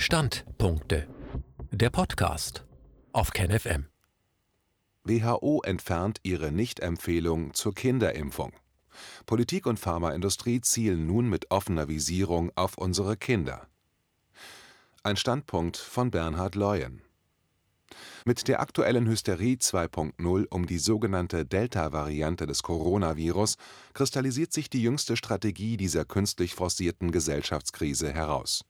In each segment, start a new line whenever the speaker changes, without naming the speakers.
Standpunkte. Der Podcast auf KenFM.
WHO entfernt ihre Nichtempfehlung zur Kinderimpfung. Politik und Pharmaindustrie zielen nun mit offener Visierung auf unsere Kinder. Ein Standpunkt von Bernhard Leuen. Mit der aktuellen Hysterie 2.0 um die sogenannte Delta-Variante des Coronavirus kristallisiert sich die jüngste Strategie dieser künstlich forcierten Gesellschaftskrise heraus.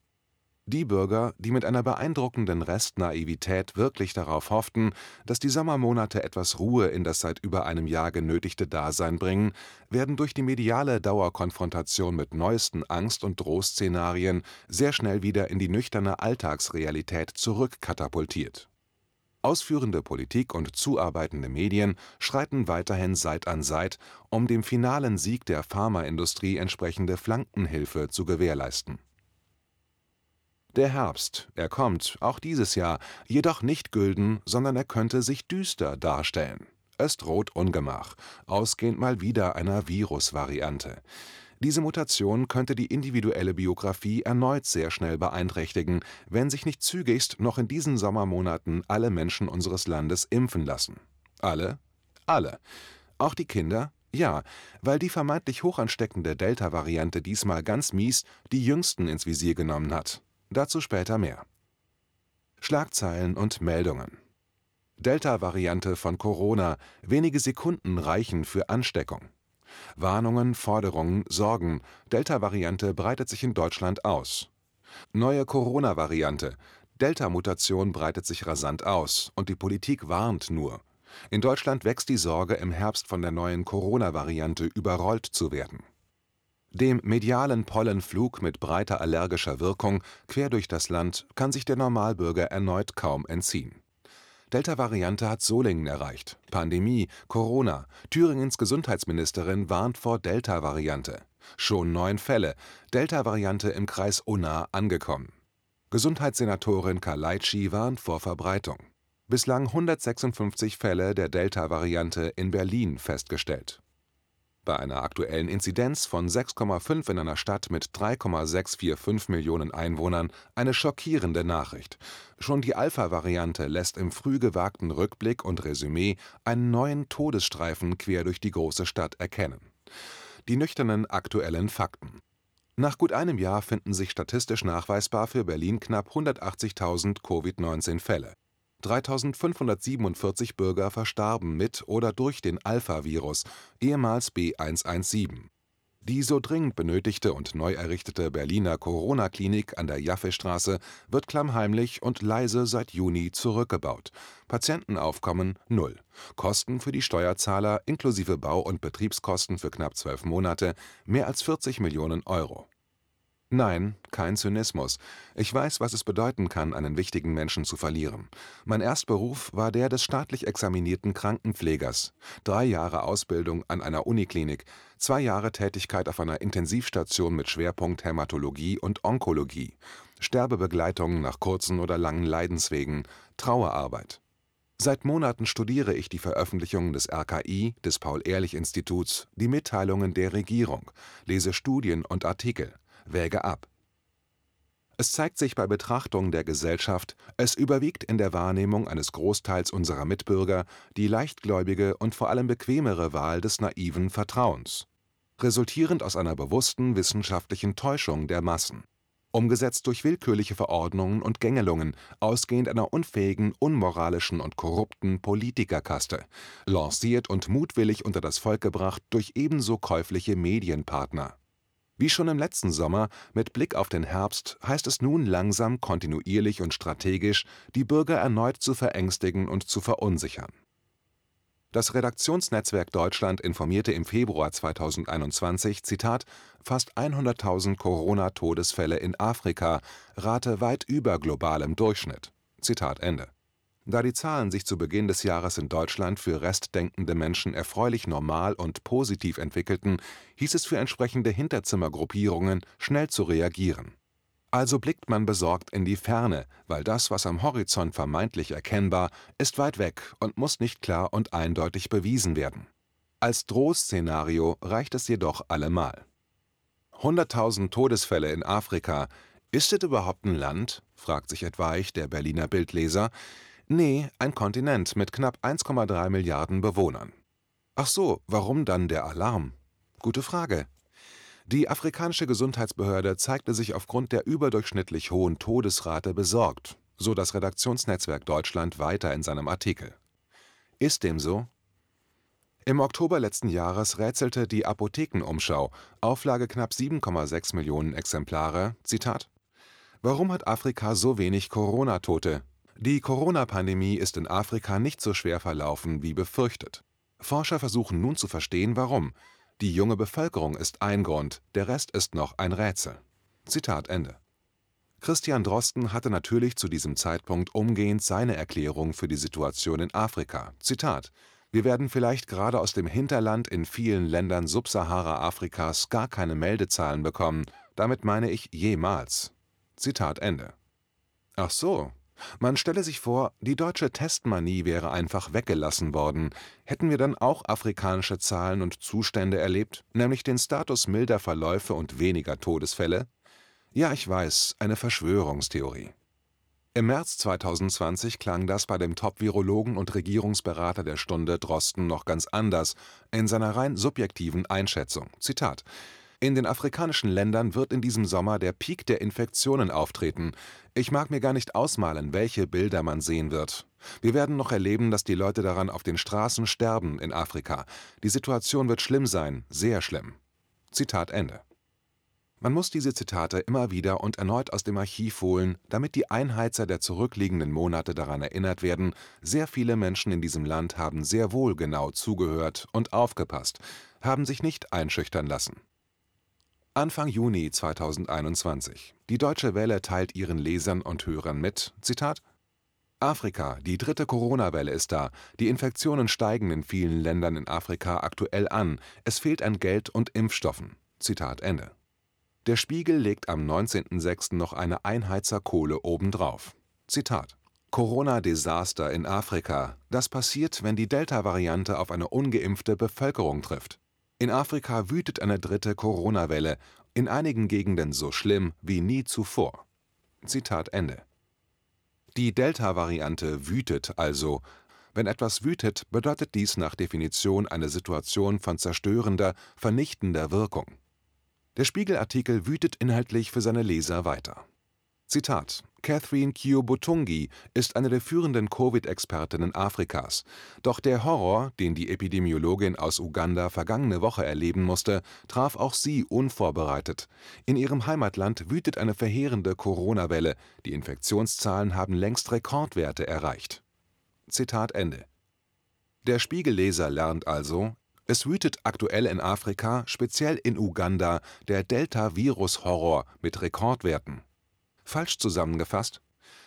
Die Bürger, die mit einer beeindruckenden Restnaivität wirklich darauf hofften, dass die Sommermonate etwas Ruhe in das seit über einem Jahr genötigte Dasein bringen, werden durch die mediale Dauerkonfrontation mit neuesten Angst- und Drohszenarien sehr schnell wieder in die nüchterne Alltagsrealität zurückkatapultiert. Ausführende Politik und zuarbeitende Medien schreiten weiterhin Seit an Seit, um dem finalen Sieg der Pharmaindustrie entsprechende Flankenhilfe zu gewährleisten der Herbst, er kommt, auch dieses Jahr, jedoch nicht gülden, sondern er könnte sich düster darstellen. Es droht Ungemach, ausgehend mal wieder einer Virusvariante. Diese Mutation könnte die individuelle Biografie erneut sehr schnell beeinträchtigen, wenn sich nicht zügigst noch in diesen Sommermonaten alle Menschen unseres Landes impfen lassen. Alle? Alle. Auch die Kinder? Ja, weil die vermeintlich hochansteckende Delta-Variante diesmal ganz mies die Jüngsten ins Visier genommen hat. Dazu später mehr. Schlagzeilen und Meldungen Delta-Variante von Corona, wenige Sekunden reichen für Ansteckung. Warnungen, Forderungen, Sorgen, Delta-Variante breitet sich in Deutschland aus. Neue Corona-Variante, Delta-Mutation breitet sich rasant aus und die Politik warnt nur. In Deutschland wächst die Sorge, im Herbst von der neuen Corona-Variante überrollt zu werden dem medialen Pollenflug mit breiter allergischer Wirkung quer durch das Land kann sich der Normalbürger erneut kaum entziehen. Delta-Variante hat Solingen erreicht. Pandemie, Corona. Thüringens Gesundheitsministerin warnt vor Delta-Variante. Schon neun Fälle. Delta-Variante im Kreis Unna angekommen. Gesundheitssenatorin Kaleitschi warnt vor Verbreitung. Bislang 156 Fälle der Delta-Variante in Berlin festgestellt bei einer aktuellen Inzidenz von 6,5 in einer Stadt mit 3,645 Millionen Einwohnern eine schockierende Nachricht. Schon die Alpha-Variante lässt im früh gewagten Rückblick und Resümee einen neuen Todesstreifen quer durch die große Stadt erkennen. Die nüchternen aktuellen Fakten. Nach gut einem Jahr finden sich statistisch nachweisbar für Berlin knapp 180.000 Covid-19-Fälle 3.547 Bürger verstarben mit oder durch den Alpha-Virus, ehemals B117. Die so dringend benötigte und neu errichtete Berliner Corona-Klinik an der Jaffestraße wird klammheimlich und leise seit Juni zurückgebaut. Patientenaufkommen null. Kosten für die Steuerzahler inklusive Bau- und Betriebskosten für knapp zwölf Monate mehr als 40 Millionen Euro Nein, kein Zynismus. Ich weiß, was es bedeuten kann, einen wichtigen Menschen zu verlieren. Mein Erstberuf war der des staatlich examinierten Krankenpflegers. Drei Jahre Ausbildung an einer Uniklinik, zwei Jahre Tätigkeit auf einer Intensivstation mit Schwerpunkt Hämatologie und Onkologie, Sterbebegleitung nach kurzen oder langen Leidenswegen, Trauerarbeit. Seit Monaten studiere ich die Veröffentlichungen des RKI, des Paul-Ehrlich-Instituts, die Mitteilungen der Regierung, lese Studien und Artikel wäge ab. Es zeigt sich bei Betrachtung der Gesellschaft, es überwiegt in der Wahrnehmung eines Großteils unserer Mitbürger die leichtgläubige und vor allem bequemere Wahl des naiven Vertrauens, resultierend aus einer bewussten wissenschaftlichen Täuschung der Massen, umgesetzt durch willkürliche Verordnungen und Gängelungen, ausgehend einer unfähigen, unmoralischen und korrupten Politikerkaste, lanciert und mutwillig unter das Volk gebracht durch ebenso käufliche Medienpartner wie schon im letzten Sommer, mit Blick auf den Herbst, heißt es nun langsam, kontinuierlich und strategisch, die Bürger erneut zu verängstigen und zu verunsichern. Das Redaktionsnetzwerk Deutschland informierte im Februar 2021, Zitat, fast 100.000 Corona-Todesfälle in Afrika, Rate weit über globalem Durchschnitt. Da die Zahlen sich zu Beginn des Jahres in Deutschland für restdenkende Menschen erfreulich normal und positiv entwickelten, hieß es für entsprechende Hinterzimmergruppierungen, schnell zu reagieren. Also blickt man besorgt in die Ferne, weil das, was am Horizont vermeintlich erkennbar, ist weit weg und muss nicht klar und eindeutig bewiesen werden. Als Drohszenario reicht es jedoch allemal. 100.000 Todesfälle in Afrika, Ist es überhaupt ein Land? fragt sich etwaig der Berliner Bildleser. Nee, ein Kontinent mit knapp 1,3 Milliarden Bewohnern. Ach so, warum dann der Alarm? Gute Frage. Die afrikanische Gesundheitsbehörde zeigte sich aufgrund der überdurchschnittlich hohen Todesrate besorgt, so das Redaktionsnetzwerk Deutschland weiter in seinem Artikel. Ist dem so? Im Oktober letzten Jahres rätselte die Apothekenumschau, Auflage knapp 7,6 Millionen Exemplare, Zitat Warum hat Afrika so wenig Corona-Tote? Die Corona-Pandemie ist in Afrika nicht so schwer verlaufen wie befürchtet. Forscher versuchen nun zu verstehen, warum. Die junge Bevölkerung ist ein Grund, der Rest ist noch ein Rätsel. Zitat Ende. Christian Drosten hatte natürlich zu diesem Zeitpunkt umgehend seine Erklärung für die Situation in Afrika. Zitat wir werden vielleicht gerade aus dem Hinterland in vielen Ländern Subsahara-Afrikas gar keine Meldezahlen bekommen. Damit meine ich jemals. Zitat Ende. Ach so. Man stelle sich vor, die deutsche Testmanie wäre einfach weggelassen worden. Hätten wir dann auch afrikanische Zahlen und Zustände erlebt, nämlich den Status milder Verläufe und weniger Todesfälle? Ja, ich weiß, eine Verschwörungstheorie. Im März 2020 klang das bei dem Top-Virologen und Regierungsberater der Stunde Drosten noch ganz anders in seiner rein subjektiven Einschätzung. Zitat: In den afrikanischen Ländern wird in diesem Sommer der Peak der Infektionen auftreten. Ich mag mir gar nicht ausmalen, welche Bilder man sehen wird. Wir werden noch erleben, dass die Leute daran auf den Straßen sterben in Afrika. Die Situation wird schlimm sein, sehr schlimm. Zitat Ende man muss diese Zitate immer wieder und erneut aus dem Archiv holen, damit die Einheizer der zurückliegenden Monate daran erinnert werden, sehr viele Menschen in diesem Land haben sehr wohl genau zugehört und aufgepasst, haben sich nicht einschüchtern lassen. Anfang Juni 2021. Die Deutsche Welle teilt ihren Lesern und Hörern mit: Zitat Afrika, die dritte Corona-Welle ist da. Die Infektionen steigen in vielen Ländern in Afrika aktuell an. Es fehlt an Geld und Impfstoffen. Zitat Ende. Der Spiegel legt am 19.06. noch eine Einheizerkohle obendrauf. Zitat: Corona-Desaster in Afrika. Das passiert, wenn die Delta-Variante auf eine ungeimpfte Bevölkerung trifft. In Afrika wütet eine dritte Corona-Welle, in einigen Gegenden so schlimm wie nie zuvor. Zitat Ende. Die Delta-Variante wütet also. Wenn etwas wütet, bedeutet dies nach Definition eine Situation von zerstörender, vernichtender Wirkung der Spiegel-Artikel wütet inhaltlich für seine Leser weiter. Zitat: Catherine Kyobotungi ist eine der führenden Covid-Expertinnen Afrikas. Doch der Horror, den die Epidemiologin aus Uganda vergangene Woche erleben musste, traf auch sie unvorbereitet. In ihrem Heimatland wütet eine verheerende Corona-Welle. Die Infektionszahlen haben längst Rekordwerte erreicht. Zitat Ende. Der Spiegelleser lernt also, es wütet aktuell in Afrika, speziell in Uganda, der Delta-Virus-Horror mit Rekordwerten. Falsch zusammengefasst?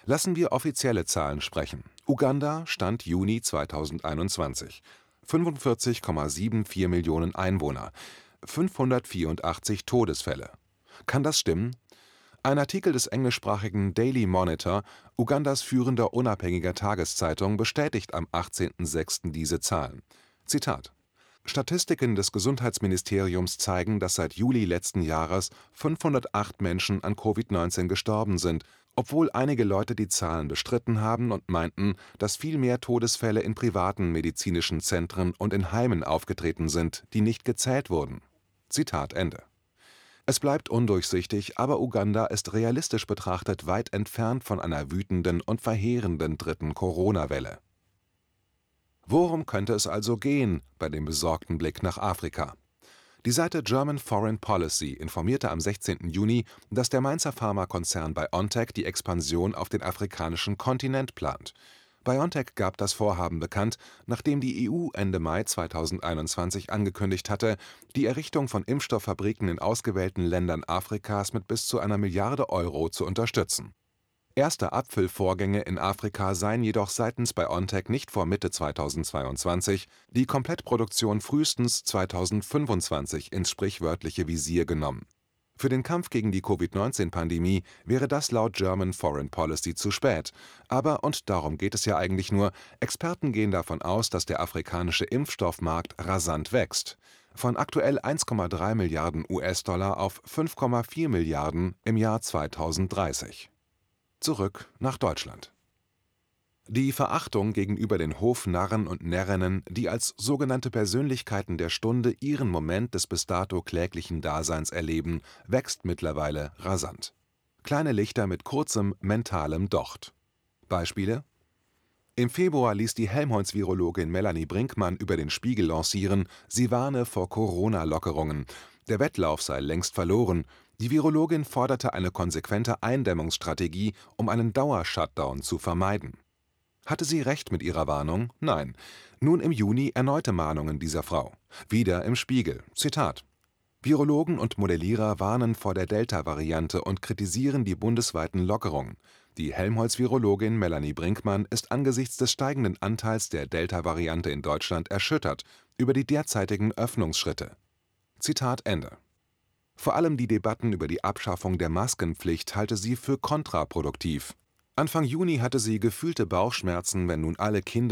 Lassen wir offizielle Zahlen sprechen. Uganda Stand Juni 2021. 45,74 Millionen Einwohner, 584 Todesfälle. Kann das stimmen? Ein Artikel des englischsprachigen Daily Monitor, Ugandas führender unabhängiger Tageszeitung, bestätigt am 18.06. diese Zahlen. Zitat Statistiken des Gesundheitsministeriums zeigen, dass seit Juli letzten Jahres 508 Menschen an Covid-19 gestorben sind, obwohl einige Leute die Zahlen bestritten haben und meinten, dass viel mehr Todesfälle in privaten medizinischen Zentren und in Heimen aufgetreten sind, die nicht gezählt wurden. Zitat Ende. Es bleibt undurchsichtig, aber Uganda ist realistisch betrachtet weit entfernt von einer wütenden und verheerenden dritten Corona-Welle Worum könnte es also gehen bei dem besorgten Blick nach Afrika? Die Seite German Foreign Policy informierte am 16. Juni, dass der Mainzer Pharmakonzern BioNTech die Expansion auf den afrikanischen Kontinent plant. BioNTech gab das Vorhaben bekannt, nachdem die EU Ende Mai 2021 angekündigt hatte, die Errichtung von Impfstofffabriken in ausgewählten Ländern Afrikas mit bis zu einer Milliarde Euro zu unterstützen Erste Abfüllvorgänge in Afrika seien jedoch seitens BioNTech nicht vor Mitte 2022, die Komplettproduktion frühestens 2025 ins sprichwörtliche Visier genommen. Für den Kampf gegen die Covid-19-Pandemie wäre das laut German Foreign Policy zu spät. Aber, und darum geht es ja eigentlich nur, Experten gehen davon aus, dass der afrikanische Impfstoffmarkt rasant wächst. von aktuell 1,3 Milliarden US-Dollar auf 5,4 Milliarden im Jahr 2030. Zurück nach Deutschland. Die Verachtung gegenüber den Hofnarren und Närrinnen, die als sogenannte Persönlichkeiten der Stunde ihren Moment des bis dato kläglichen Daseins erleben, wächst mittlerweile rasant. Kleine Lichter mit kurzem mentalem Docht. Beispiele im Februar ließ die Helmholtz-Virologin Melanie Brinkmann über den Spiegel lancieren, sie warne vor Corona-Lockerungen. Der Wettlauf sei längst verloren. Die Virologin forderte eine konsequente Eindämmungsstrategie, um einen Dauershutdown zu vermeiden. Hatte sie recht mit ihrer Warnung? Nein. Nun im Juni erneute Mahnungen dieser Frau. Wieder im Spiegel. Zitat. Virologen und Modellierer warnen vor der Delta-Variante und kritisieren die bundesweiten Lockerungen. Die Helmholtz-Virologin Melanie Brinkmann ist angesichts des steigenden Anteils der Delta-Variante in Deutschland erschüttert über die derzeitigen Öffnungsschritte. Zitat Ende. Vor allem die Debatten über die Abschaffung der Maskenpflicht halte sie für kontraproduktiv. Anfang Juni hatte sie gefühlte Bauchschmerzen, wenn nun alle Kinder